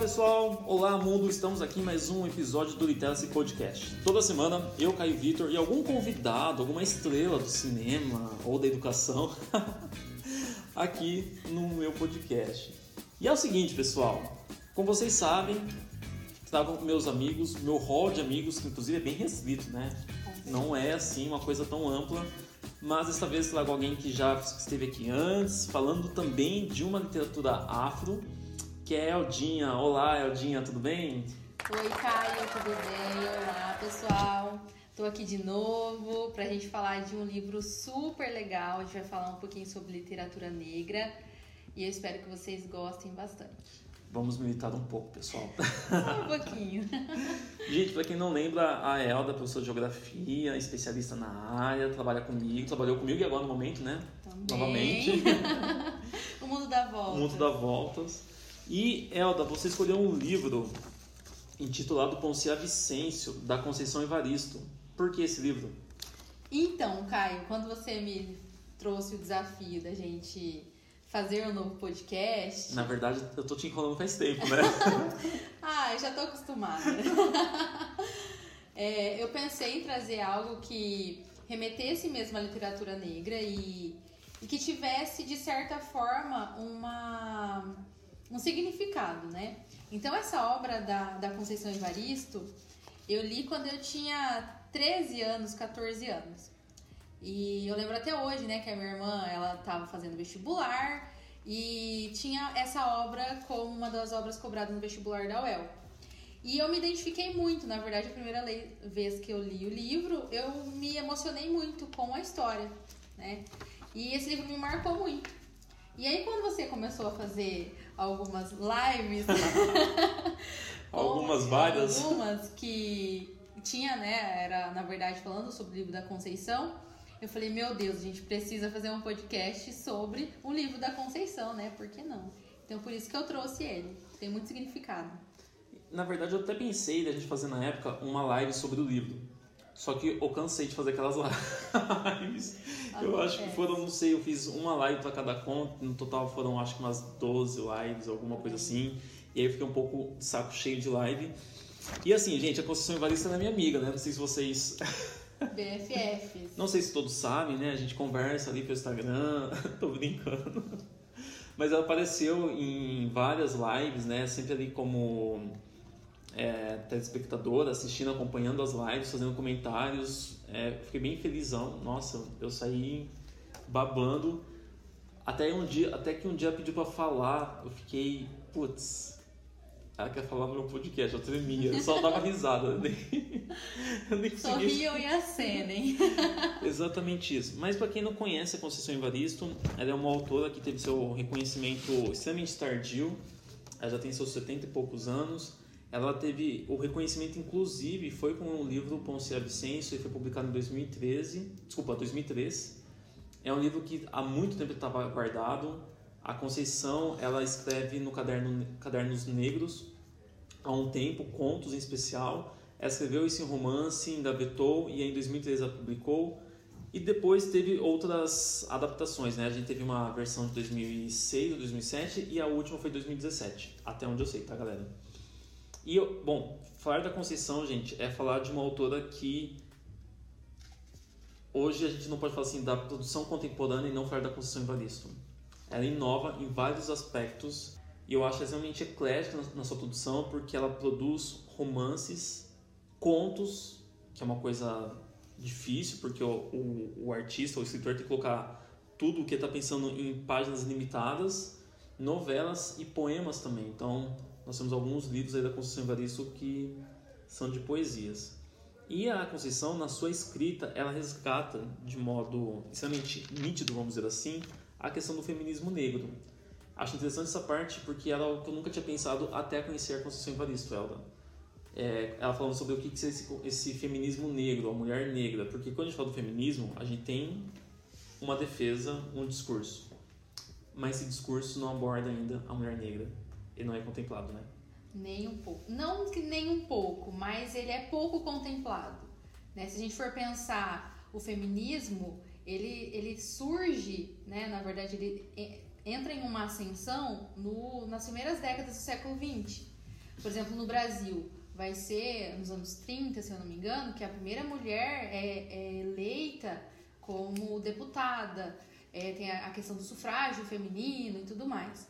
pessoal! Olá mundo, estamos aqui em mais um episódio do Literacy Podcast. Toda semana eu, Caio Vitor e algum convidado, alguma estrela do cinema ou da educação aqui no meu podcast. E é o seguinte, pessoal, como vocês sabem, estavam com meus amigos, meu hall de amigos, que inclusive é bem restrito, né? Não é assim uma coisa tão ampla, mas desta vez trago alguém que já esteve aqui antes, falando também de uma literatura afro que é Eldinha. Olá, Eldinha, tudo bem? Oi, Caio, tudo bem? Olá, pessoal. Estou aqui de novo para a gente falar de um livro super legal. A gente vai falar um pouquinho sobre literatura negra e eu espero que vocês gostem bastante. Vamos militar um pouco, pessoal. Um pouquinho. Gente, para quem não lembra, a Elda, professora de geografia, especialista na área, trabalha comigo, trabalhou comigo e agora no momento, né? Também. Novamente. o mundo dá voltas. O mundo dá voltas. E, Elda, você escolheu um livro intitulado Poncia Vicêncio, da Conceição Evaristo. Por que esse livro? Então, Caio, quando você me trouxe o desafio da gente fazer um novo podcast. Na verdade, eu tô te enrolando faz tempo, né? ah, já tô acostumada. é, eu pensei em trazer algo que remetesse mesmo à literatura negra e, e que tivesse, de certa forma, uma um significado, né? Então, essa obra da, da Conceição Evaristo, eu li quando eu tinha 13 anos, 14 anos. E eu lembro até hoje, né, que a minha irmã, ela estava fazendo vestibular e tinha essa obra como uma das obras cobradas no vestibular da UEL. E eu me identifiquei muito, na verdade, a primeira vez que eu li o livro, eu me emocionei muito com a história, né? E esse livro me marcou muito. E aí, quando você começou a fazer algumas lives. algumas várias. Algumas que tinha, né? Era, na verdade, falando sobre o livro da Conceição. Eu falei, meu Deus, a gente precisa fazer um podcast sobre o livro da Conceição, né? Por que não? Então, por isso que eu trouxe ele. Tem muito significado. Na verdade, eu até pensei da gente fazer na época uma live sobre o livro. Só que eu cansei de fazer aquelas lives. Eu acho que foram, não sei, eu fiz uma live para cada conta, no total foram acho que umas 12 lives, alguma coisa assim. E aí eu fiquei um pouco de saco cheio de live. E assim, gente, a Conceição Evarista é minha amiga, né? Não sei se vocês. BFFs. Não sei se todos sabem, né? A gente conversa ali pelo Instagram, tô brincando. Mas ela apareceu em várias lives, né? Sempre ali como é, telespectador, assistindo, acompanhando as lives, fazendo comentários. É, fiquei bem felizão. Nossa, eu saí babando. Até, um dia, até que um dia pediu para falar, eu fiquei, putz, ela quer falar no meu podcast, eu tremia, eu só dava risada, nem, eu nem Sorriam e acenem. Exatamente isso. Mas para quem não conhece a Conceição Evaristo, ela é uma autora que teve seu reconhecimento extremamente tardio, ela já tem seus 70 e poucos anos, ela teve o reconhecimento, inclusive, foi com o livro Ponce Vicêncio, ele foi publicado em 2013, desculpa, 2003. É um livro que há muito tempo estava guardado. A Conceição, ela escreve no caderno Cadernos Negros há um tempo, contos em especial. Ela escreveu esse romance, engavetou e em 2013 ela publicou. E depois teve outras adaptações, né? A gente teve uma versão de 2006 ou 2007 e a última foi 2017, até onde eu sei, tá, galera? E, bom, falar da Conceição, gente, é falar de uma autora que hoje a gente não pode falar assim da produção contemporânea e não falar da Conceição Evaristo. Ela inova em vários aspectos e eu acho extremamente eclética na sua produção porque ela produz romances, contos, que é uma coisa difícil porque o, o, o artista, o escritor tem que colocar tudo o que está pensando em páginas limitadas, novelas e poemas também. Então, nós temos alguns livros aí da Conceição Evaristo que são de poesias. E a Conceição, na sua escrita, ela resgata de modo extremamente nítido, vamos dizer assim, a questão do feminismo negro. Acho interessante essa parte porque era algo que eu nunca tinha pensado até conhecer a Conceição Evaristo, ela. É, ela falando sobre o que é esse, esse feminismo negro, a mulher negra. Porque quando a gente fala do feminismo, a gente tem uma defesa, um discurso. Mas esse discurso não aborda ainda a mulher negra ele não é contemplado, né? Nem um pouco. Não que nem um pouco, mas ele é pouco contemplado. Né? Se a gente for pensar o feminismo, ele, ele surge, né? na verdade, ele entra em uma ascensão no, nas primeiras décadas do século XX. Por exemplo, no Brasil, vai ser nos anos 30, se eu não me engano, que a primeira mulher é, é eleita como deputada. É, tem a, a questão do sufrágio feminino e tudo mais.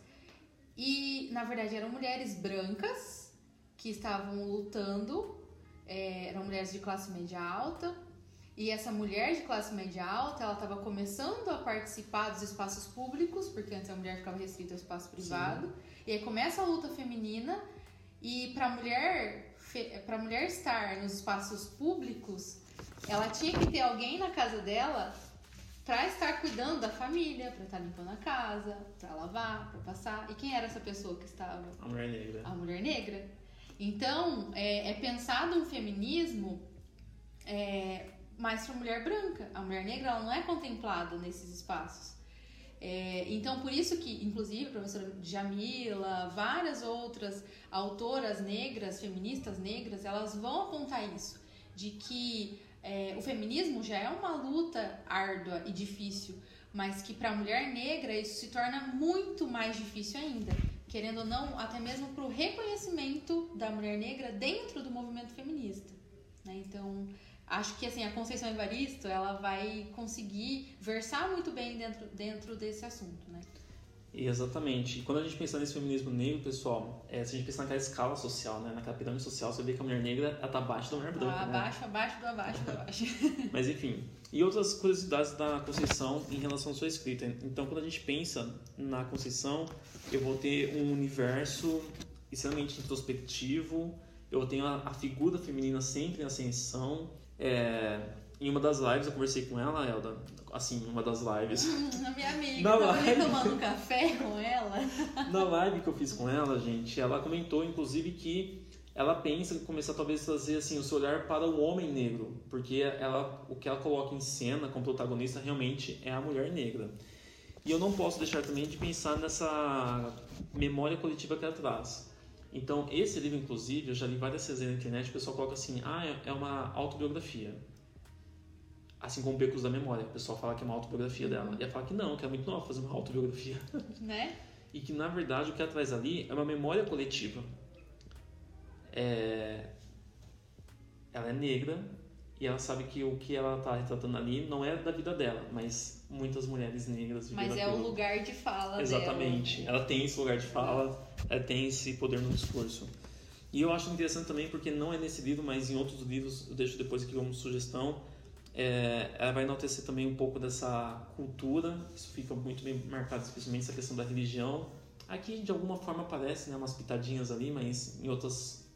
E, na verdade, eram mulheres brancas que estavam lutando, é, eram mulheres de classe média alta, e essa mulher de classe média alta, ela estava começando a participar dos espaços públicos, porque antes a mulher ficava restrita ao espaço privado. Sim. E aí começa a luta feminina e para mulher para mulher estar nos espaços públicos, ela tinha que ter alguém na casa dela para estar cuidando da família, para estar limpando a casa, para lavar, para passar. E quem era essa pessoa que estava? A mulher negra. A mulher negra. Então, é, é pensado um feminismo é, mais para mulher branca. A mulher negra ela não é contemplada nesses espaços. É, então, por isso que, inclusive, a professora Jamila, várias outras autoras negras, feministas negras, elas vão apontar isso, de que é, o feminismo já é uma luta árdua e difícil, mas que para a mulher negra isso se torna muito mais difícil ainda, querendo ou não, até mesmo para o reconhecimento da mulher negra dentro do movimento feminista. Né? Então, acho que assim a Conceição Evaristo ela vai conseguir versar muito bem dentro, dentro desse assunto, né? Exatamente. E quando a gente pensa nesse feminismo negro, pessoal, é, se a gente pensar naquela escala social, né, naquela pirâmide social, você vê que a mulher negra está abaixo da mulher branca. Ah, abaixo, né? abaixo do abaixo do abaixo. Mas enfim. E outras curiosidades da Conceição em relação à sua escrita. Então, quando a gente pensa na Conceição, eu vou ter um universo extremamente introspectivo, eu tenho a, a figura feminina sempre em ascensão, é, em uma das lives eu conversei com ela, Elda, assim, uma das lives. A minha amiga, Na tava live... tomando café com ela. Na live que eu fiz com ela, gente, ela comentou inclusive que ela pensa em começar talvez a trazer assim o seu olhar para o homem negro, porque ela o que ela coloca em cena como protagonista realmente é a mulher negra. E eu não posso deixar também de pensar nessa memória coletiva que ela traz. Então, esse livro, inclusive, eu já li várias resenhas na internet, o pessoal coloca assim, ah, é, é uma autobiografia. Assim como Becos da Memória, o pessoal fala que é uma autobiografia dela. E ela fala que não, que é muito nova fazer uma autobiografia. Né? e que, na verdade, o que ela traz ali é uma memória coletiva. É... Ela é negra e ela sabe que o que ela está retratando ali não é da vida dela, mas muitas mulheres negras Mas é o lugar de fala Exatamente. Dela. Ela tem esse lugar de fala, ela tem esse poder no discurso. E eu acho interessante também porque não é nesse livro, mas em outros livros, eu deixo depois aqui como sugestão, é, ela vai enaltecer também um pouco dessa cultura, isso fica muito bem marcado, especialmente essa questão da religião. Aqui, de alguma forma, aparece né, umas pitadinhas ali, mas em outras,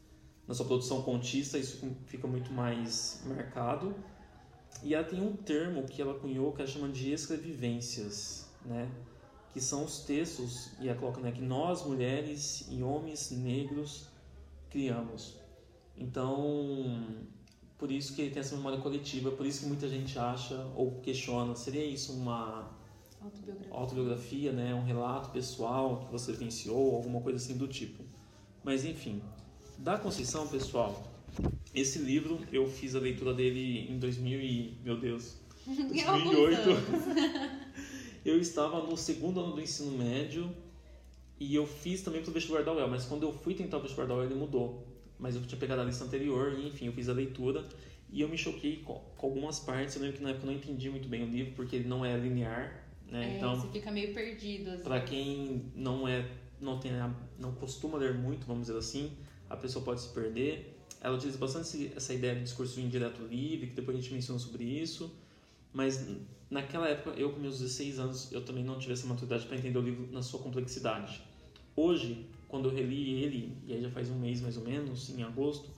na sua produção contista, isso fica muito mais marcado. E ela tem um termo que ela cunhou que ela chama de escrevivências, né? que são os textos, e ela coloca né, que nós, mulheres e homens negros, criamos. Então, por isso que ele tem essa memória coletiva, por isso que muita gente acha ou questiona, seria isso uma autobiografia, autobiografia né? um relato pessoal que você vivenciou, alguma coisa assim do tipo. Mas enfim, da Conceição, pessoal, esse livro eu fiz a leitura dele em 2000 e, meu Deus, 2008. eu estava no segundo ano do ensino médio e eu fiz também para o vestibular da UEL, mas quando eu fui tentar o vestibular da UEL ele mudou. Mas eu tinha pegado a lista anterior e enfim, eu fiz a leitura e eu me choquei com, com algumas partes. Eu lembro que na época eu não entendi muito bem o livro porque ele não é linear, né? É, então, você fica meio perdido. Para quem não é não tem não costuma ler muito, vamos dizer assim, a pessoa pode se perder. Ela utiliza bastante essa ideia de discurso indireto livre, que depois a gente menciona sobre isso. Mas naquela época, eu com meus 16 anos, eu também não tive essa maturidade para entender o livro na sua complexidade. Hoje, quando eu reli ele, e aí já faz um mês mais ou menos, em agosto,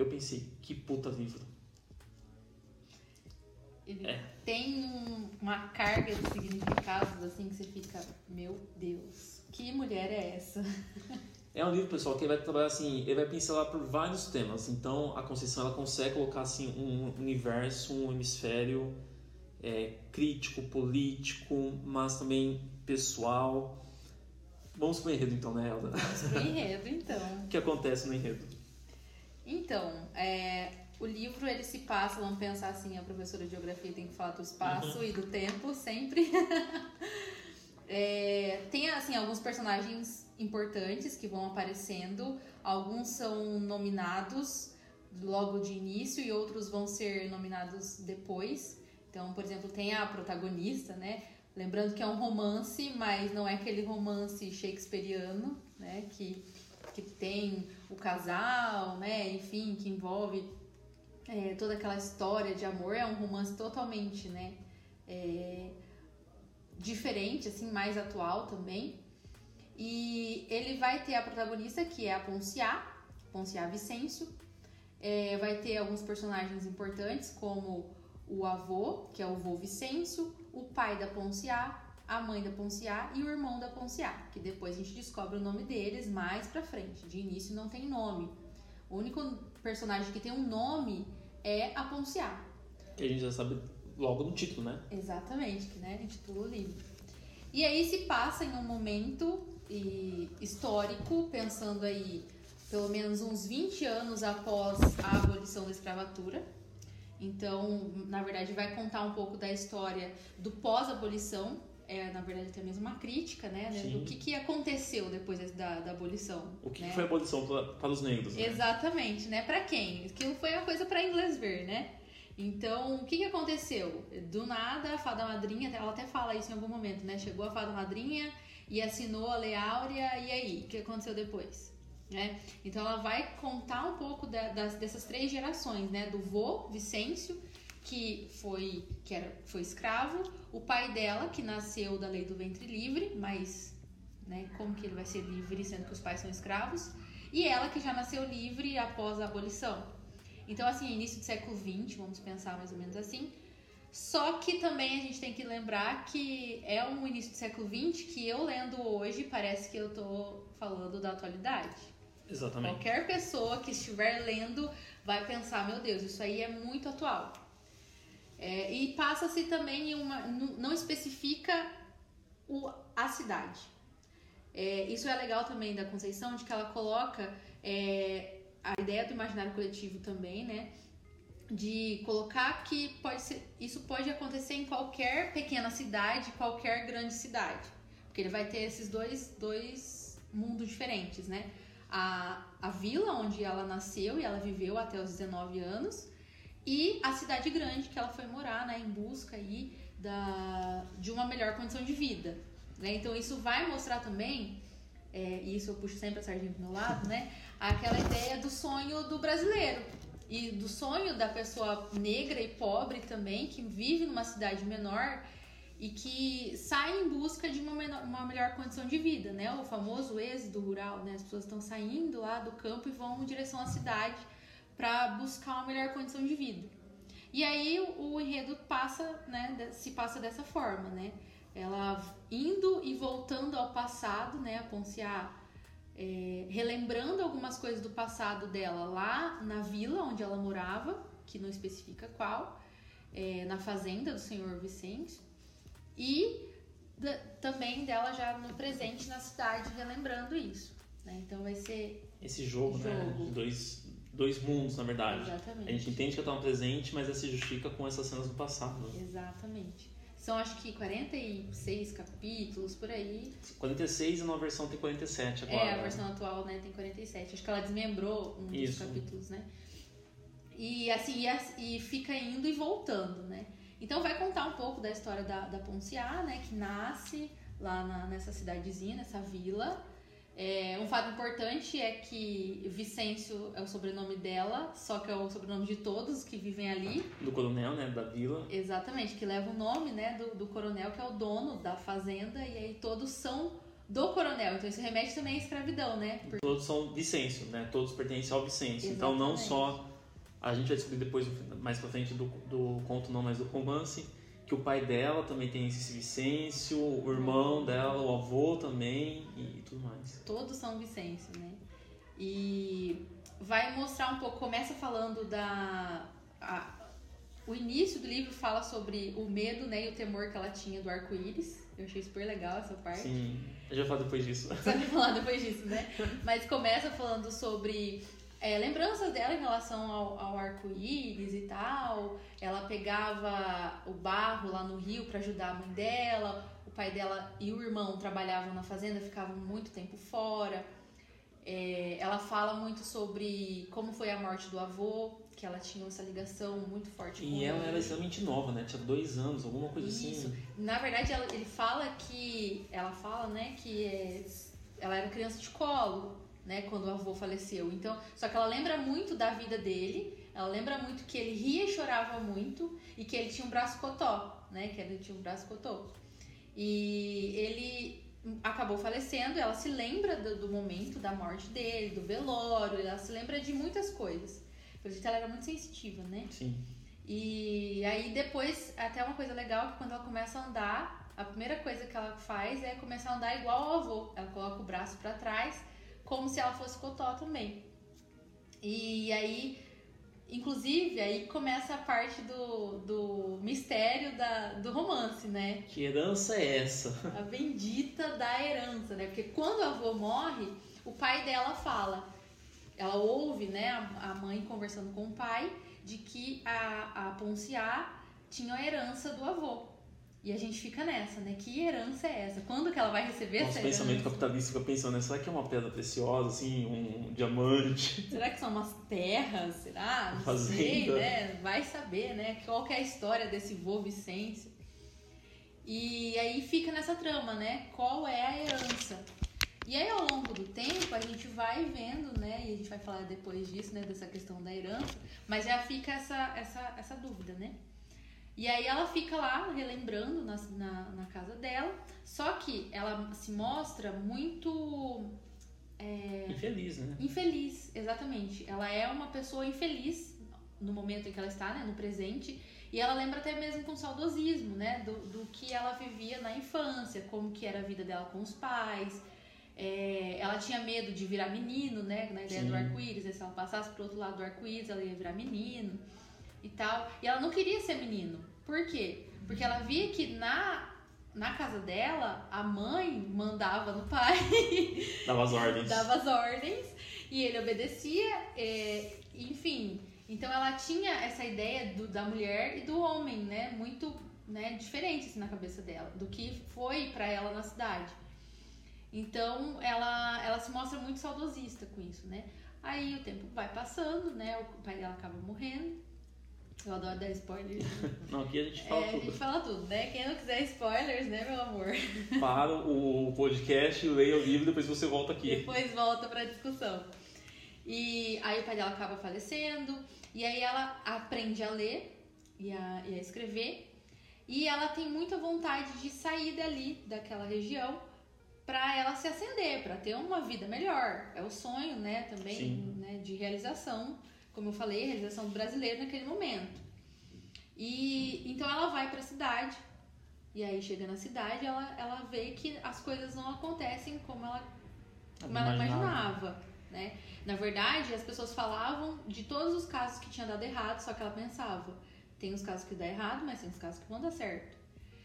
eu pensei, que puta livro. Ele é. tem um, uma carga de significados assim que você fica, meu Deus, que mulher é essa? É um livro, pessoal, que ele vai trabalhar assim, ele vai pincelar por vários temas. Então, a Conceição ela consegue colocar assim um universo, um hemisfério é, crítico, político, mas também pessoal. Vamos pro enredo então, né, Elda? Vamos pro enredo então. o que acontece no enredo? Então, é, o livro ele se passa, vamos pensar assim, a professora de geografia tem que falar do espaço uhum. e do tempo sempre. É, tem assim alguns personagens importantes que vão aparecendo. Alguns são nominados logo de início e outros vão ser nominados depois. Então, por exemplo, tem a protagonista, né? Lembrando que é um romance, mas não é aquele romance shakespeariano, né? Que, que tem o casal, né? Enfim, que envolve é, toda aquela história de amor. É um romance totalmente, né? É, diferente, assim, mais atual também. E ele vai ter a protagonista, que é a Ponciá, Ponciá Vicêncio. É, vai ter alguns personagens importantes, como o avô, que é o vô Vicêncio, o pai da Ponciá, a mãe da Ponciá e o irmão da Ponciá, que depois a gente descobre o nome deles mais pra frente. De início não tem nome. O único personagem que tem um nome é a Ponciá. Que a gente já sabe logo no título, né? Exatamente, que né, intitula o livro. E aí se passa em um momento histórico, pensando aí pelo menos uns 20 anos após a abolição da escravatura. Então, na verdade, vai contar um pouco da história do pós-abolição. É, na verdade, até mesmo uma crítica, né? Do que, que aconteceu depois da, da abolição. O que, né? que foi a abolição para, para os negros? Né? Exatamente, né? Para quem? Aquilo foi uma coisa para inglês ver, né? Então, o que, que aconteceu? Do nada, a fada madrinha, ela até fala isso em algum momento, né? Chegou a fada madrinha e assinou a Lei Áurea, e aí? O que aconteceu depois? Né? Então, ela vai contar um pouco da, das, dessas três gerações, né? Do vô, Vicêncio, que foi, que era, foi escravo, o pai dela, que nasceu da lei do ventre livre, mas né, como que ele vai ser livre sendo que os pais são escravos? E ela, que já nasceu livre após a abolição. Então, assim, início do século XX, vamos pensar mais ou menos assim. Só que também a gente tem que lembrar que é um início do século XX que eu lendo hoje parece que eu tô falando da atualidade. Exatamente. Qualquer pessoa que estiver lendo vai pensar, meu Deus, isso aí é muito atual. É, e passa-se também uma. não especifica o, a cidade. É, isso é legal também da Conceição, de que ela coloca é, a ideia do imaginário coletivo também, né? De colocar que pode ser, isso pode acontecer em qualquer pequena cidade, qualquer grande cidade. Porque ele vai ter esses dois, dois mundos diferentes, né? A, a vila onde ela nasceu e ela viveu até os 19 anos e a cidade grande que ela foi morar, né? Em busca aí da, de uma melhor condição de vida. Né? Então isso vai mostrar também, é, e isso eu puxo sempre a sardinha pro meu lado, né? aquela ideia do sonho do brasileiro e do sonho da pessoa negra e pobre também, que vive numa cidade menor e que sai em busca de uma, menor, uma melhor condição de vida, né? O famoso êxodo rural, né? As pessoas estão saindo lá do campo e vão em direção à cidade para buscar uma melhor condição de vida. E aí o, enredo passa, né? Se passa dessa forma, né? Ela indo e voltando ao passado, né? A Ponciá é, relembrando algumas coisas do passado dela lá na vila onde ela morava, que não especifica qual, é, na fazenda do senhor Vicente, e também dela já no presente na cidade, relembrando isso. Né? Então vai ser. Esse jogo, né? jogo. né? Dois, dois mundos, na verdade. Exatamente. A gente entende que ela está no presente, mas ela se justifica com essas cenas do passado. Exatamente. São acho que 46 capítulos por aí. 46 e na versão tem 47 agora. É, a versão atual né, tem 47. Acho que ela desmembrou um Isso. dos capítulos, né? E assim, e, e fica indo e voltando, né? Então vai contar um pouco da história da, da Ponciá, né? Que nasce lá na, nessa cidadezinha, nessa vila. É, um fato importante é que Vicêncio é o sobrenome dela, só que é o sobrenome de todos que vivem ali. Do coronel, né? Da vila. Exatamente, que leva o nome, né? Do, do coronel, que é o dono da fazenda, e aí todos são do coronel. Então isso remete também à escravidão, né? Porque... Todos são Vicêncio, né? Todos pertencem ao Vicêncio. Exatamente. Então não só. A gente vai descobrir depois, mais pra frente do, do conto, não, mas do romance que o pai dela também tem esse Vicêncio, o irmão dela, o avô também e tudo mais. Todos são Vicêncio, né? E vai mostrar um pouco, começa falando da. A, o início do livro fala sobre o medo né, e o temor que ela tinha do arco-íris. Eu achei super legal essa parte. Sim, eu já falo depois disso. Você vai falar depois disso, né? Mas começa falando sobre é, lembranças dela em relação ao, ao arco-íris e tal. Ela pegava o barro lá no rio para ajudar a mãe dela. O pai dela e o irmão trabalhavam na fazenda, ficavam muito tempo fora. É, ela fala muito sobre como foi a morte do avô, que ela tinha essa ligação muito forte E com ela ele. era extremamente nova, né? Tinha dois anos, alguma coisa Isso. assim. Na verdade, ela- ele fala que. Ela fala, né, que é- ela era criança de colo, né, quando o avô faleceu. Então, só que ela lembra muito da vida dele, ela lembra muito que ele ria e chorava muito e que ele tinha um braço cotó, né, que ele tinha um braço cotó. E ele acabou falecendo, ela se lembra do, do momento da morte dele, do velório, ela se lembra de muitas coisas. Jeito, ela era muito sensitiva, né? Sim. E aí depois, até uma coisa legal que quando ela começa a andar, a primeira coisa que ela faz é começar a andar igual ao avô. Ela coloca o braço pra trás, como se ela fosse cotó também. E aí, inclusive, aí começa a parte do, do mistério da, do romance, né? Que herança é essa? A bendita da herança, né? Porque quando o avô morre, o pai dela fala, ela ouve, né, a a mãe conversando com o pai, de que a, a Ponciá tinha a herança do avô. E a gente fica nessa, né? Que herança é essa? Quando que ela vai receber Nosso essa pensamento herança? capitalista fica pensando, né? Será que é uma pedra preciosa, assim, um diamante? Será que são umas terras? Será? Não Fazenda. sei, né? Vai saber, né? Qual que é a história desse vô Vicêncio. E aí fica nessa trama, né? Qual é a herança? E aí ao longo do tempo a gente vai vendo, né? E a gente vai falar depois disso, né? Dessa questão da herança. Mas já fica essa, essa, essa dúvida, né? E aí ela fica lá relembrando na, na, na casa dela. Só que ela se mostra muito é, Infeliz, né? Infeliz, exatamente. Ela é uma pessoa infeliz no momento em que ela está, né, no presente, e ela lembra até mesmo com saudosismo, né, do, do que ela vivia na infância, como que era a vida dela com os pais. É, ela tinha medo de virar menino, né, na ideia Sim. do arco-íris, né, se ela passasse pro outro lado do arco-íris, ela ia virar menino e tal. E ela não queria ser menino. Por quê? Porque ela via que na na casa dela, a mãe mandava no pai Dava as ordens. dava as ordens e ele obedecia, é, enfim. Então ela tinha essa ideia do- da mulher e do homem, né? Muito né, diferente assim, na cabeça dela, do que foi pra ela na cidade. Então ela, ela se mostra muito saudosista com isso, né? Aí o tempo vai passando, né? O pai dela acaba morrendo. Eu adoro dar spoilers. Não, aqui a gente fala É, a tudo. gente fala tudo, né? Quem não quiser spoilers, né, meu amor? Para o podcast, leia o livro, depois você volta aqui. Depois volta pra discussão. E aí o pai dela acaba falecendo, e aí ela aprende a ler e a, e a escrever, e ela tem muita vontade de sair dali, daquela região, pra ela se acender, pra ter uma vida melhor. É o sonho, né, também, Sim. né, de realização, como eu falei, realização do brasileiro naquele momento. E então ela vai pra cidade, e aí chega na cidade, ela, ela vê que as coisas não acontecem como ela como ela imaginava, né? Na verdade, as pessoas falavam de todos os casos que tinha dado errado, só que ela pensava, tem os casos que dá errado, mas tem os casos que vão dar certo.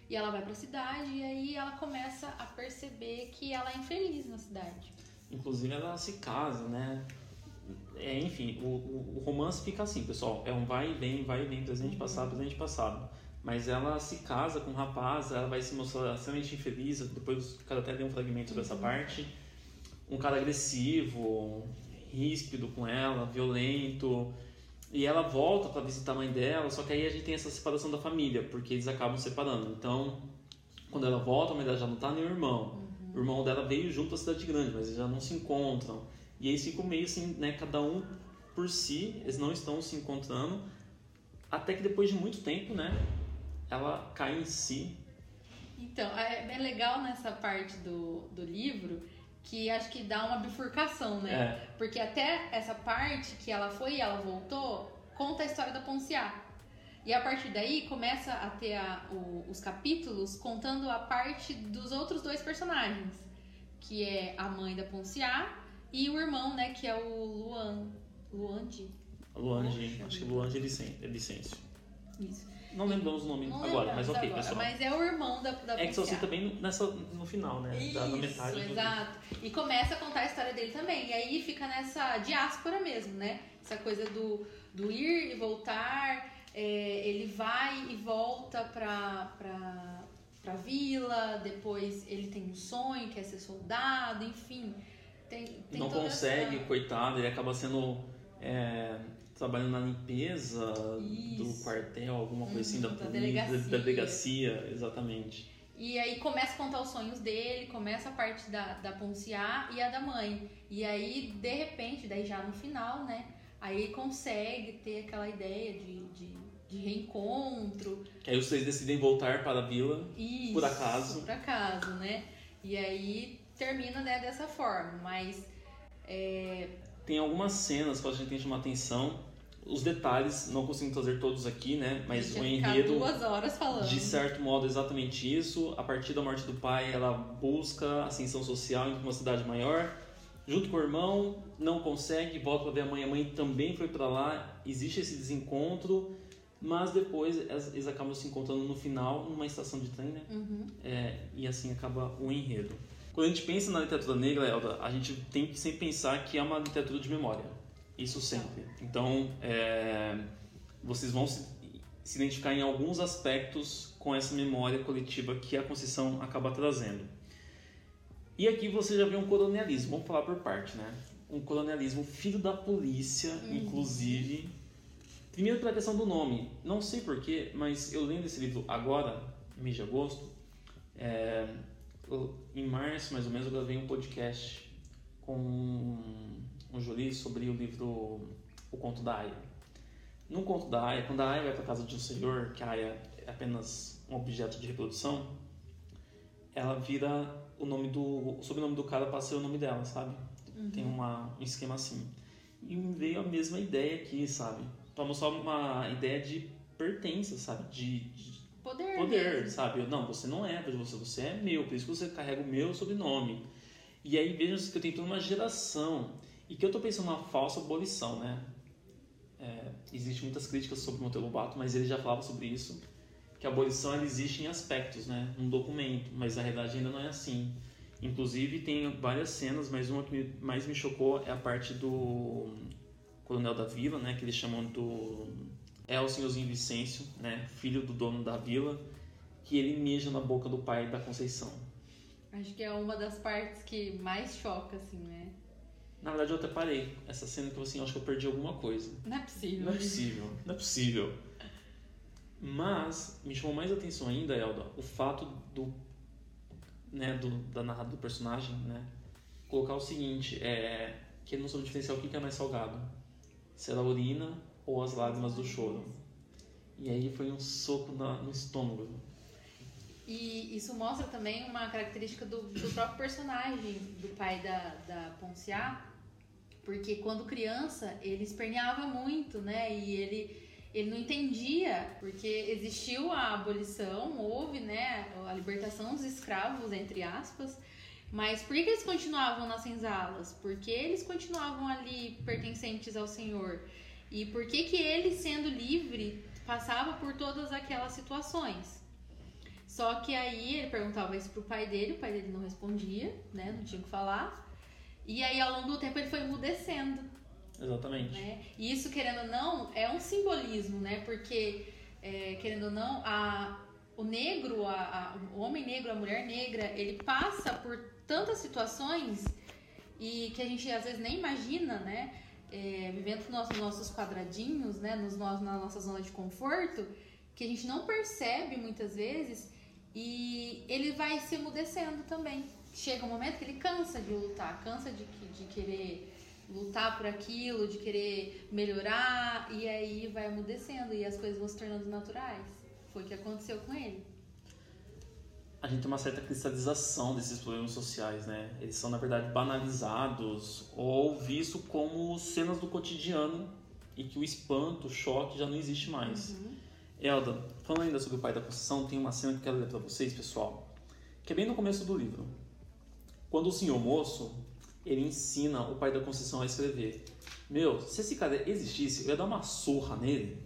E ela vai pra cidade e aí ela começa a perceber que ela é infeliz na cidade. Inclusive ela se casa, né? É, enfim, o, o, o romance fica assim, pessoal. É um vai e vem, vai e vem, presente, passado, presente, passado. Mas ela se casa com um rapaz, ela vai se mostrar extremamente infeliz. Depois o cara até deu um fragmento sobre essa parte. Um cara agressivo, ríspido com ela, violento. E ela volta para visitar a mãe dela, só que aí a gente tem essa separação da família, porque eles acabam separando. Então, quando ela volta, a mãe dela já não tá nem o irmão. O irmão dela veio junto à cidade grande, mas eles já não se encontram. E eles ficam meio assim, né, cada um por si, eles não estão se encontrando. Até que depois de muito tempo, né, ela cai em si. Então, é bem legal nessa parte do, do livro que acho que dá uma bifurcação, né? É, Porque até essa parte que ela foi e ela voltou, conta a história da Ponciá. E a partir daí começa a ter a- o- os capítulos contando a parte dos outros dois personagens, que é a mãe da Ponciá e o irmão, né, que é o Luan, Luandi. Luange, Poxa acho que. Luange é é Vicêncio. Isso. Não lembramos o nome Não agora, mas ok, agora, pessoal. Mas é o irmão da, da É que só cita bem nessa, no final, né? da, na Isso, metade do exato. E começa a contar a história dele também. E aí fica nessa diáspora mesmo, né? Essa coisa do, do ir e voltar. é, ele vai e volta pra, pra, pra vila, depois ele tem um sonho, quer ser soldado, enfim. Tem, tem não consegue, essa- coitado, ele acaba sendo. é, trabalhando na limpeza do Isso. quartel, alguma coisa assim, da, Uhum, da polícia, delegacia. da delegacia, exatamente. E aí começa a contar os sonhos dele, começa a parte da, da Ponciá e a da mãe. E aí, de repente, daí já no final, né? Aí consegue ter aquela ideia de, de, de reencontro. Que aí os três decidem voltar para a vila. Isso, Por acaso. Por acaso, né? E aí termina né, dessa forma. Mas é, Tem algumas cenas que a gente tem que chamar atenção. Os detalhes, não consigo trazer todos aqui, né? Mas o enredo. duas horas falando. De certo modo, é exatamente isso. A partir da morte do pai, ela busca ascensão social em uma cidade maior. Junto com o irmão, não consegue, volta para ver a mãe. A mãe também foi para lá. Existe esse desencontro, mas depois eles acabam se encontrando no final, numa estação de trem, né? Uhum. É, e assim acaba o enredo. Quando a gente pensa na literatura negra, Elda, a gente tem que sempre pensar que é uma literatura de memória. Isso sempre. Então, é, vocês vão se, se identificar em alguns aspectos com essa memória coletiva que a Conceição acaba trazendo. E aqui você já vê um colonialismo, vamos falar por parte, né? Um colonialismo filho da polícia, inclusive. Primeiro pela questão do nome. Não sei porquê, mas eu lendo esse livro agora, mês de agosto, é, eu- em março mais ou menos eu gravei um podcast com um Jolie sobre o livro O Conto da Aya. No Conto da Aya, quando a Aya vai para casa de um senhor, que a Aya é apenas um objeto de reprodução, ela vira o nome do o sobrenome do cara para ser o nome dela, sabe? Tem uma, um esquema assim. E me veio a mesma ideia aqui, sabe? Para mostrar uma ideia de pertença, sabe? De, de Poder. poder, mesmo. sabe? Não, você não é de você, você é meu, por isso que você carrega o meu sobrenome. E aí vejam que eu tenho toda uma geração e que eu tô pensando numa falsa abolição, né? É, Existem muitas críticas sobre o Monteiro Lobato, mas ele já falava sobre isso, que a abolição ela existe em aspectos, né? Num documento, mas na realidade ainda não é assim. Inclusive tem várias cenas, mas uma que mais me chocou é a parte do coronel da vila, né? Que eles chamam do é o senhorzinho Vicêncio, né? Filho do dono da vila, que ele mija na boca do pai da Conceição. Acho que é uma das partes que mais choca, assim, né? Na verdade eu até parei essa cena que eu assim, acho que eu perdi alguma coisa. Não é possível. Não é possível, não é possível. Mas me chamou mais atenção ainda, Elda, o fato do, né, do da narrada do personagem, né, colocar o seguinte, é que ele não soube diferenciar o que é mais salgado, se era a urina ou as lágrimas do choro. E aí foi um soco na, no estômago. E isso mostra também uma característica do, do próprio personagem do pai da, da Ponciá, porque quando criança ele esperneava muito, né? E ele, ele não entendia, porque existiu a abolição, houve né, a libertação dos escravos, entre aspas, mas por que eles continuavam nas senzalas? Porque eles continuavam ali pertencentes ao Senhor. E por que que ele, sendo livre, passava por todas aquelas situações? Só que aí ele perguntava isso pro pai dele, o pai dele não respondia, né? Não tinha o que falar. E aí ao longo do tempo ele foi emudecendo, Exatamente. né? E isso, querendo ou não, é um simbolismo, né? Porque, é, querendo ou não, a, o negro, a, a- o homem negro, a mulher negra, ele passa por tantas situações e que a gente às vezes nem imagina, né? É, vivendo nos nossos, quadradinhos, né? Nos, na nossa zona de conforto, que a gente não percebe muitas vezes e ele vai se emudecendo também. Chega um momento que ele cansa de lutar, cansa de, de querer lutar por aquilo, de querer melhorar, e aí vai emudecendo e as coisas vão se tornando naturais. Foi o que aconteceu com ele. A gente tem uma certa cristalização desses problemas sociais, né? Eles são, na verdade, banalizados ou vistos como cenas do cotidiano e que o espanto, o choque já não existe mais. Elda, falando ainda sobre o pai da Conceição, tem uma cena que eu quero ler pra vocês, pessoal, que é bem no começo do livro. Quando o senhor moço, ele ensina o pai da Conceição a escrever. Meu, se esse cara existisse, eu ia dar uma surra nele.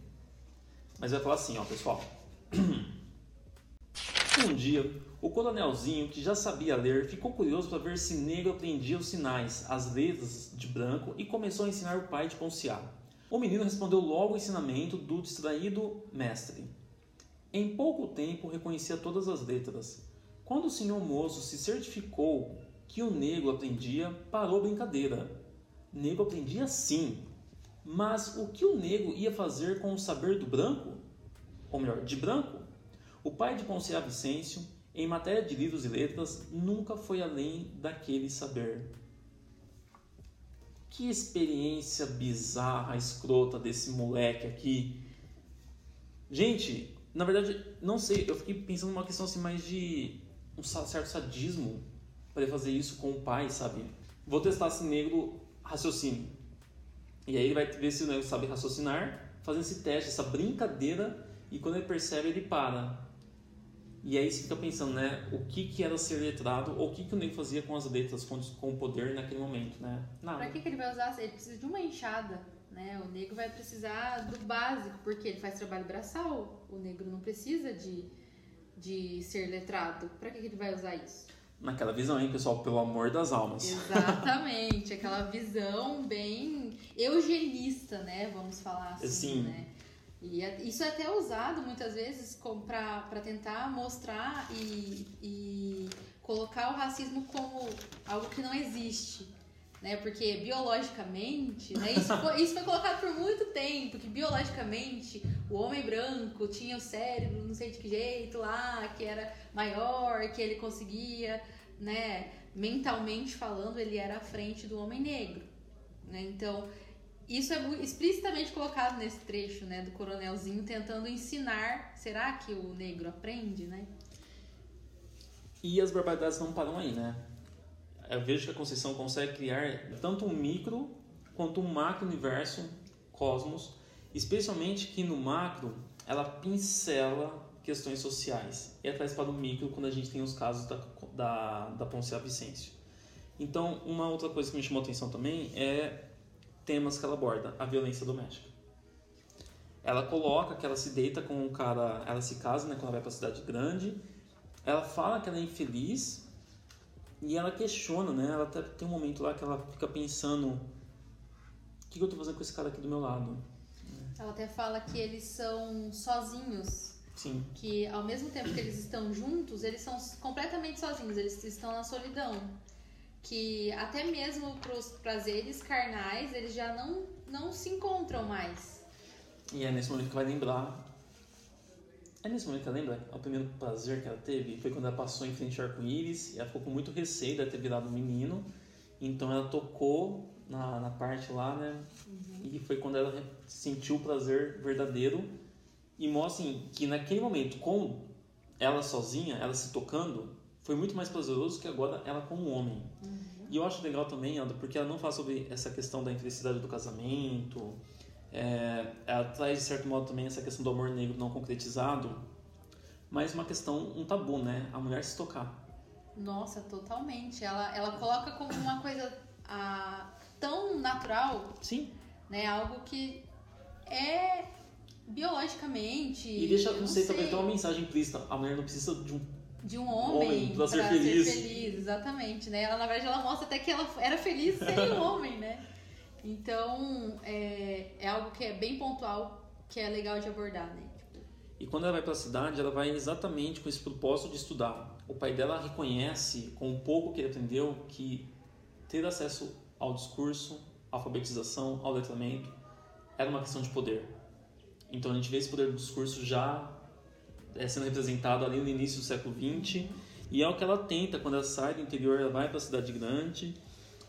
Mas vai falar assim, ó, pessoal. Um dia, o coronelzinho, que já sabia ler, ficou curioso para ver se negro aprendia os sinais, as letras de branco e começou a ensinar o pai de Ponciá. O menino respondeu logo o ensinamento do distraído mestre. Em pouco tempo reconhecia todas as letras. Quando o senhor moço se certificou que o negro aprendia, parou a brincadeira. Negro aprendia sim, mas o que o negro ia fazer com o saber do branco? Ou melhor, de branco? O pai de Poncia Vicêncio, em matéria de livros e letras, nunca foi além daquele saber. Que experiência bizarra, escrota desse moleque aqui. Gente, na verdade, não sei, eu fiquei pensando numa questão assim mais de um certo sadismo para ele fazer isso com o pai, sabe? Vou testar se negro raciocínio. E aí ele vai ver se o negro sabe raciocinar, fazendo esse teste, essa brincadeira, e quando ele percebe, ele para. E aí você fica pensando, né, o que, que era ser letrado, ou o que, que o negro fazia com as letras, com, com o poder naquele momento, né? Nada. Pra que, que ele vai usar? Ele precisa de uma enxada, né? O negro vai precisar do básico, porque ele faz trabalho braçal. O negro não precisa de, de ser letrado. Pra que, que ele vai usar isso? Naquela visão, hein, pessoal? Pelo amor das almas. Exatamente. aquela visão bem eugenista, né? Vamos falar assim, Sim. né? E é, isso é até usado muitas vezes para tentar mostrar e, e colocar o racismo como algo que não existe. Né? Porque biologicamente, né? isso, foi, isso foi colocado por muito tempo, que biologicamente o homem branco tinha o cérebro, não sei de que jeito lá, que era maior, que ele conseguia, né? mentalmente falando, ele era à frente do homem negro. Né? Então, isso é explicitamente colocado nesse trecho, né, do coronelzinho tentando ensinar. Será que o negro aprende, né? E as barbaridades não param aí, né? Eu vejo que a Conceição consegue criar tanto um micro quanto um macro universo, cosmos, especialmente que no macro ela pincela questões sociais e traz para o micro quando a gente tem os casos da, da, da Poncia Vicêncio. Então, uma outra coisa que me chamou a atenção também é temas que ela aborda, a violência doméstica. Ela coloca que ela se deita com um cara, ela se casa, né, quando ela vai para cidade grande. Ela fala que ela é infeliz e ela questiona, né? Ela até tem um momento lá que ela fica pensando: o que, que eu tô fazendo com esse cara aqui do meu lado? Ela até fala que eles são sozinhos. Sim. Que ao mesmo tempo que eles estão juntos, eles são completamente sozinhos, eles estão na solidão que até mesmo para os prazeres carnais eles já não, não se encontram mais. E é nesse momento que vai lembrar. É nesse momento que ela lembra o primeiro prazer que ela teve foi quando ela passou em frente ao arco-íris e ela ficou com muito receio de ter virado um menino. Então ela tocou na, na parte lá, né? Uhum. E foi quando ela sentiu o prazer verdadeiro. E mostra assim, que naquele momento, com ela sozinha, ela se tocando, foi muito mais prazeroso que agora ela como homem. Uhum. E eu acho legal também, Anda, porque ela não fala sobre essa questão da infelicidade do casamento, é, ela traz de certo modo também essa questão do amor negro não concretizado, mas uma questão, um tabu, né? A mulher se tocar. Nossa, totalmente. Ela, ela coloca como uma coisa a, tão natural. Sim. Né? Algo que é biologicamente. E deixa, não, não sei, sei, talvez ter uma mensagem implícita. A mulher não precisa de um de um homem, homem para ser, feliz. ser feliz, exatamente, né? Ela na verdade ela mostra até que ela era feliz sem o homem, né? Então é, é algo que é bem pontual, que é legal de abordar, né? E quando ela vai para a cidade, ela vai exatamente com esse propósito de estudar. O pai dela reconhece, com o pouco que ele aprendeu, que ter acesso ao discurso, à alfabetização, ao letramento, era uma questão de poder. Então a gente vê esse poder do discurso já sendo representado ali no início do século XX e é o que ela tenta quando ela sai do interior, ela vai para a cidade grande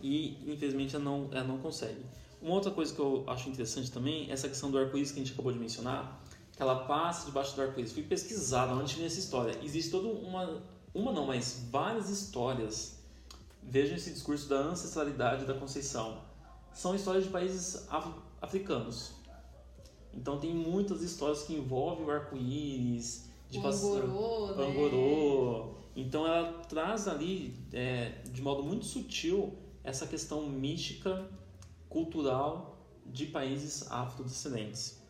e infelizmente ela não, ela não consegue. Uma outra coisa que eu acho interessante também é essa questão do arco-íris que a gente acabou de mencionar, que ela passa debaixo do arco-íris. Fui pesquisar onde tinha essa história. Existe toda uma, uma não, mas várias histórias. Vejam esse discurso da ancestralidade da Conceição. São histórias de países af africanos. Então tem muitas histórias que envolvem o arco-íris, de angorô, né? angorô. Então ela traz ali, é, de modo muito sutil, essa questão mística, cultural de países afrodescendentes.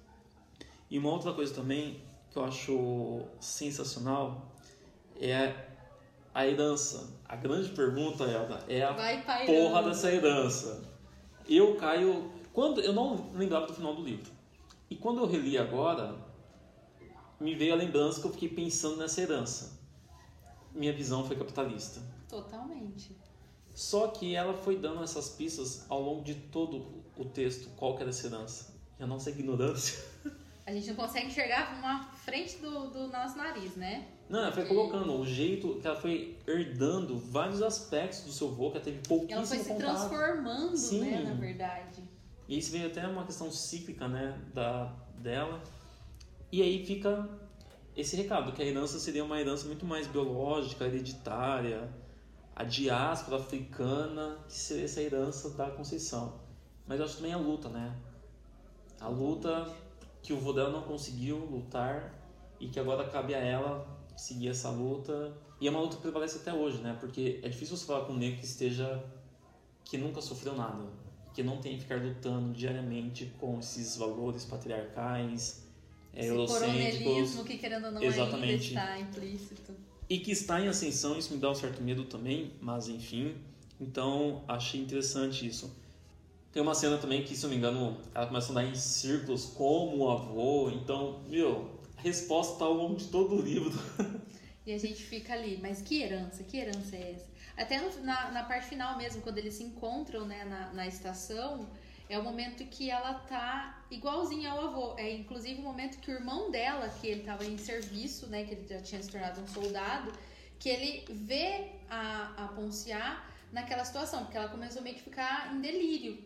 E uma outra coisa também que eu acho sensacional é a herança. A grande pergunta, Elda, é a porra dessa herança. Eu caio. Quando eu não lembrava do final do livro. E quando eu reli agora, me veio a lembrança que eu fiquei pensando nessa herança. Minha visão foi capitalista. Totalmente. Só que ela foi dando essas pistas ao longo de todo o texto, qual que era essa herança. E a nossa ignorância. A gente não consegue enxergar uma frente do, do nosso nariz, né? Não, ela foi colocando o jeito que ela foi herdando vários aspectos do seu avô, que ela teve pouquíssimo Ela foi se contato. transformando, Sim. né, na verdade. E isso veio até uma questão cíclica, né, da, dela. E aí fica esse recado, que a herança seria uma herança muito mais biológica, hereditária, a diáspora africana, que seria essa herança da Conceição. Mas eu acho também a luta, né? A luta que o vô dela não conseguiu lutar e que agora cabe a ela seguir essa luta. E é uma luta que prevalece até hoje, né? Porque é difícil você falar com um negro que esteja que nunca sofreu nada, que não tem que ficar lutando diariamente com esses valores patriarcais, eurocêntricos coronelismo que, querendo ou não, ainda Exatamente. está implícito. e que está em ascensão, isso me dá um certo medo também, mas enfim. Então, achei interessante isso. Tem uma cena também que, se eu não me engano, ela começa a andar em círculos como o avô. Então, meu, a resposta está ao longo de todo o livro. E a gente fica ali, mas que herança, que herança é essa? Até no- na, na parte final mesmo, quando eles se encontram né, na, na estação, é o momento que ela tá igualzinha ao avô. É inclusive o momento que o irmão dela, que ele tava em serviço, né, que ele já tinha se tornado um soldado, que ele vê a, a Ponciá naquela situação, porque ela começou meio que ficar em delírio.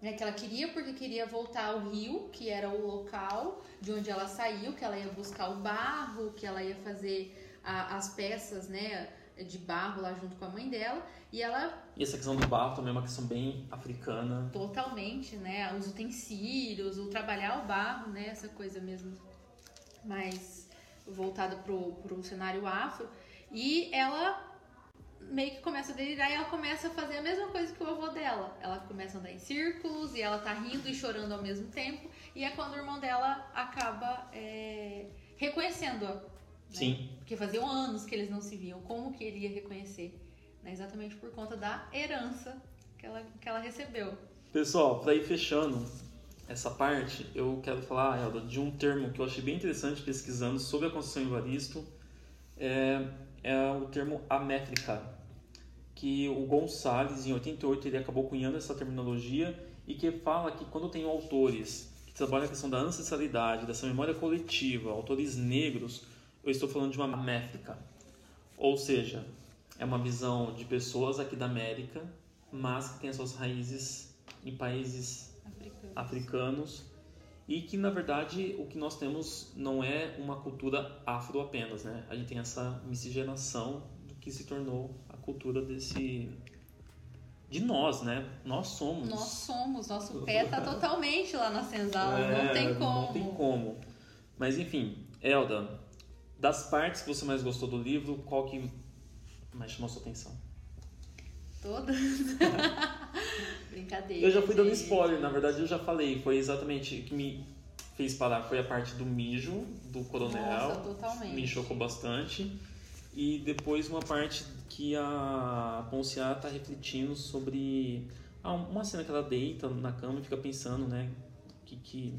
Né, que ela queria porque queria voltar ao rio, que era o local de onde ela saiu, que ela ia buscar o barro, que ela ia fazer a- as peças, né, de barro lá junto com a mãe dela, e ela E essa questão do barro também é uma questão bem africana. totalmente, né, os utensílios, o trabalhar o barro, né, essa coisa mesmo mais voltada pro, pro cenário afro, e ela meio que começa a delirar e ela começa a fazer a mesma coisa que o avô dela. Ela começa a andar em círculos e ela tá rindo e chorando ao mesmo tempo, e é quando o irmão dela acaba é, reconhecendo-a. né? Sim. Porque faziam anos que eles não se viam. Como que ele ia reconhecer? Né? Exatamente por conta da herança que ela, que ela recebeu. Pessoal, para ir fechando essa parte, eu quero falar, Elda, de um termo que eu achei bem interessante pesquisando sobre a Conceição Evaristo. É, é o termo amétrica, que o Gonçalves, em 88, ele acabou cunhando essa terminologia e que fala que quando tem autores que trabalham a questão da ancestralidade, dessa memória coletiva, autores negros, eu estou falando de uma métrica. Ou seja, é uma visão de pessoas aqui da América, mas que tem as suas raízes em países Africana. africanos e que na verdade o que nós temos não é uma cultura afro apenas, né? A gente tem essa miscigenação do que se tornou a cultura desse de nós, né? Nós somos. Nós somos, nosso pé tá totalmente lá na senzala, não É, tem como. Não tem como. Mas enfim, Elda, das partes que você mais gostou do livro, qual que mais chamou sua atenção? Todas. Brincadeira. Eu já fui dando spoiler, na verdade eu já falei, foi exatamente o que me fez parar foi a parte do mijo do coronel. Nossa, totalmente. Me chocou bastante. E depois uma parte que a Ponciá tá refletindo sobre ah, uma cena que ela deita na cama e fica pensando, né, que que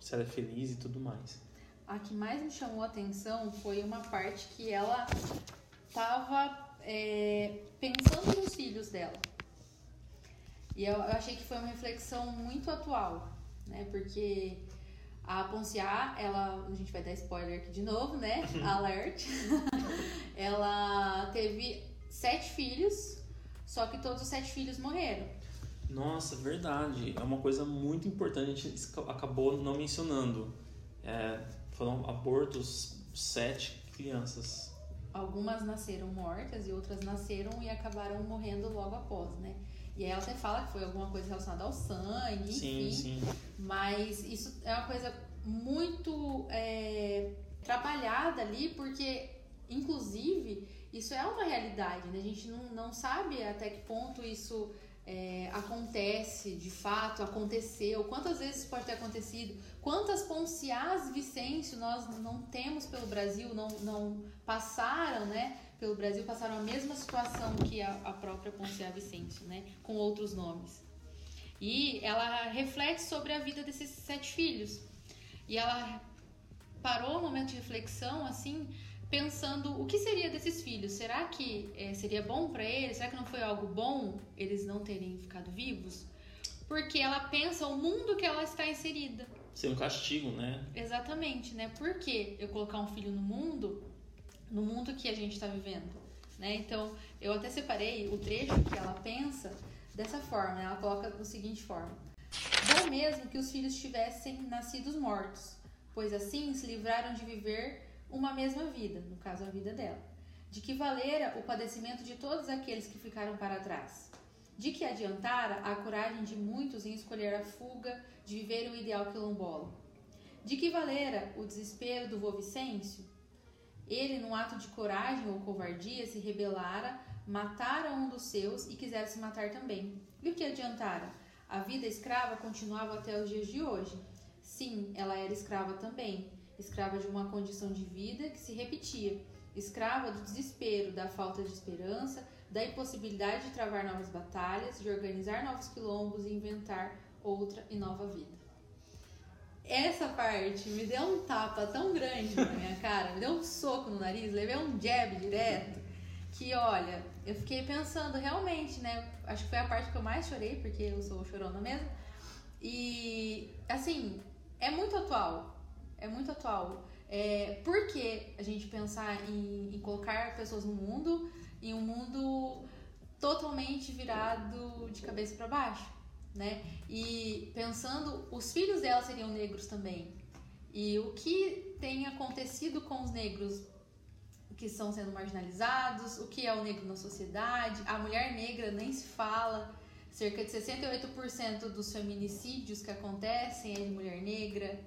se ela é feliz e tudo mais. A que mais me chamou a atenção foi uma parte que ela tava é, pensando nos filhos dela. E eu, eu achei que foi uma reflexão muito atual, né? Porque a Ponciá, ela, a gente vai dar spoiler aqui de novo, né? Alert. ela teve sete filhos, só que todos os sete filhos morreram. Nossa, verdade. É uma coisa muito importante, a gente acabou não mencionando. É, foram abortos sete crianças. Algumas nasceram mortas e outras nasceram e acabaram morrendo logo após, né? E aí ela até fala que foi alguma coisa relacionada ao sangue, Sim, enfim. sim. Mas isso é uma coisa muito é, trabalhada ali, porque, inclusive, isso é uma realidade, né? A gente não, não sabe até que ponto isso é, acontece, de fato, aconteceu, quantas vezes pode ter acontecido, quantas Ponciás Vicêncio nós não temos pelo Brasil, não, não passaram, né? Pelo Brasil, passaram a mesma situação que a, a própria Ponciá Vicêncio, né? Com outros nomes. E ela reflete sobre a vida desses sete filhos. E ela parou um momento de reflexão, assim, pensando o que seria desses filhos. Será que é, seria bom para eles? Será que não foi algo bom eles não terem ficado vivos? Porque ela pensa o mundo que ela está inserida. Ser um castigo, né? Exatamente, né? Por que eu colocar um filho no mundo, no mundo que a gente está vivendo? Né? Então, eu até separei o trecho que ela pensa dessa forma. Né? Ela coloca da seguinte forma: Bom mesmo que os filhos tivessem nascidos mortos, pois assim se livraram de viver uma mesma vida, no caso a vida dela. De que valera o padecimento de todos aqueles que ficaram para trás? De que adiantara a coragem de muitos em escolher a fuga de viver o ideal quilombola? De que valera o desespero do vô Vicêncio? Ele, num ato de coragem ou covardia, se rebelara, matara um dos seus e quisera se matar também. E o que adiantara? A vida escrava continuava até os dias de hoje. Sim, ela era escrava também, escrava de uma condição de vida que se repetia, escrava do desespero, da falta de esperança, da impossibilidade de travar novas batalhas, de organizar novos quilombos e inventar outra e nova vida. Essa parte me deu um tapa tão grande na minha cara, me deu um soco no nariz, levei um jab direto, que olha, eu fiquei pensando realmente, né? Acho que foi a parte que eu mais chorei, porque eu sou chorona mesmo. E, assim, é muito atual. É muito atual. É, por que a gente pensar em, em colocar pessoas no mundo, em um mundo totalmente virado de cabeça para baixo? né? E pensando, os filhos dela seriam negros também. E o que tem acontecido com os negros que estão sendo marginalizados, o que é o negro na sociedade, a mulher negra nem se fala. Cerca de 68% dos feminicídios que acontecem é de mulher negra.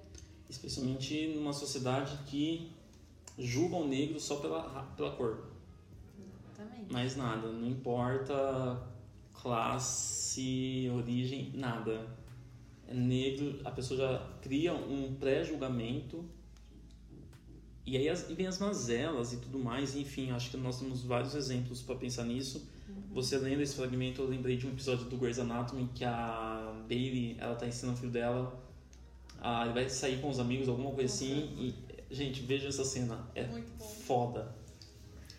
Especialmente numa sociedade que julga o negro só pela, pela cor. Exatamente. Mais nada, não importa classe, origem, nada. É negro, a pessoa já cria um pré-julgamento. E aí as, e vem as mazelas e tudo mais, enfim, acho que nós temos vários exemplos para pensar nisso. Uhum. Você lendo esse fragmento, eu lembrei de um episódio do Grey's Anatomy que a Bailey, ela tá ensinando o filho dela, a, ele vai sair com os amigos, alguma coisa assim, e, gente, veja essa cena, é foda.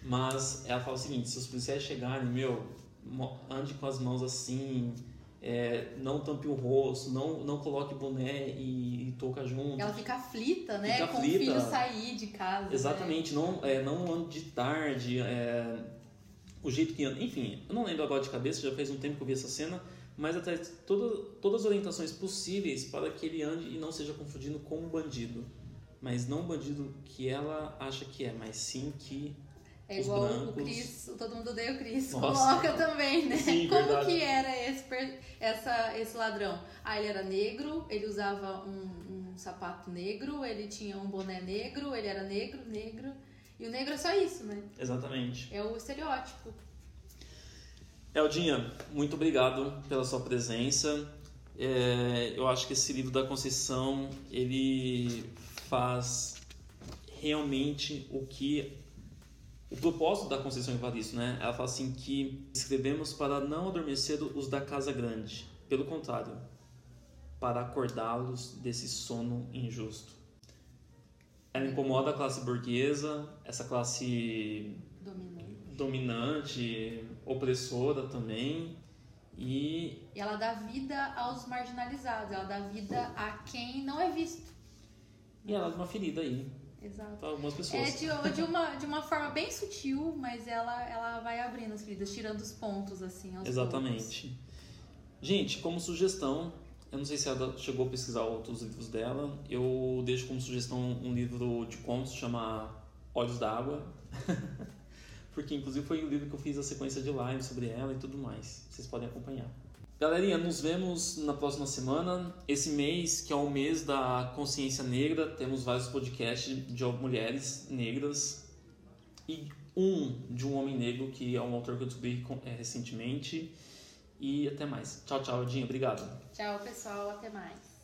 Mas ela fala o seguinte, se os policiais chegarem, meu, ande com as mãos assim, é, não tampe o rosto, não, não coloque boné e, e toca junto. Ela fica aflita, né? Fica com aflita. o filho sair de casa. Exatamente, né? não, é, não ande de tarde, é, o jeito que anda. Enfim, eu não lembro agora de cabeça, já faz um tempo que eu vi essa cena, mas até toda, todas as orientações possíveis para que ele ande e não seja confundido com um bandido. Mas não um bandido que ela acha que é, mas sim que é igual brancos. o Cris, todo mundo odeia o Cris, coloca também, né? Sim, Como verdade. que era esse, essa, esse ladrão? Ah, ele era negro, ele usava um, um, sapato negro, ele tinha um boné negro, ele era negro, negro. E o negro é só isso, né? Exatamente. É o estereótipo. Eldinha, muito obrigado pela sua presença. É, eu acho que esse livro da Conceição, ele faz realmente o que o propósito da Conceição Evaristo, né? Ela fala assim que escrevemos para não adormecer os da casa grande, pelo contrário, para acordá-los desse sono injusto. Ela incomoda a classe burguesa, essa classe dominante, dominante opressora também. E... e ela dá vida aos marginalizados, ela dá vida a quem não é visto. E ela dá uma ferida aí, Exato. Para algumas pessoas. É de, de, uma, de uma forma bem sutil, mas ela, ela vai abrindo as feridas, tirando os pontos, assim, aos Exatamente. Poucos. Gente, como sugestão, eu não sei se ela chegou a pesquisar outros livros dela, eu deixo como sugestão um livro de contos, chama Olhos d'Água. Porque, inclusive, foi o livro que eu fiz a sequência de live sobre ela e tudo mais. Vocês podem acompanhar. Galerinha, nos vemos na próxima semana. Esse mês, que é o mês da consciência negra, temos vários podcasts de mulheres negras e um de um homem negro, que é um autor que eu descobri é, recentemente. E até mais. Tchau, tchau, Dinha. Obrigado. Tchau, pessoal. Até mais.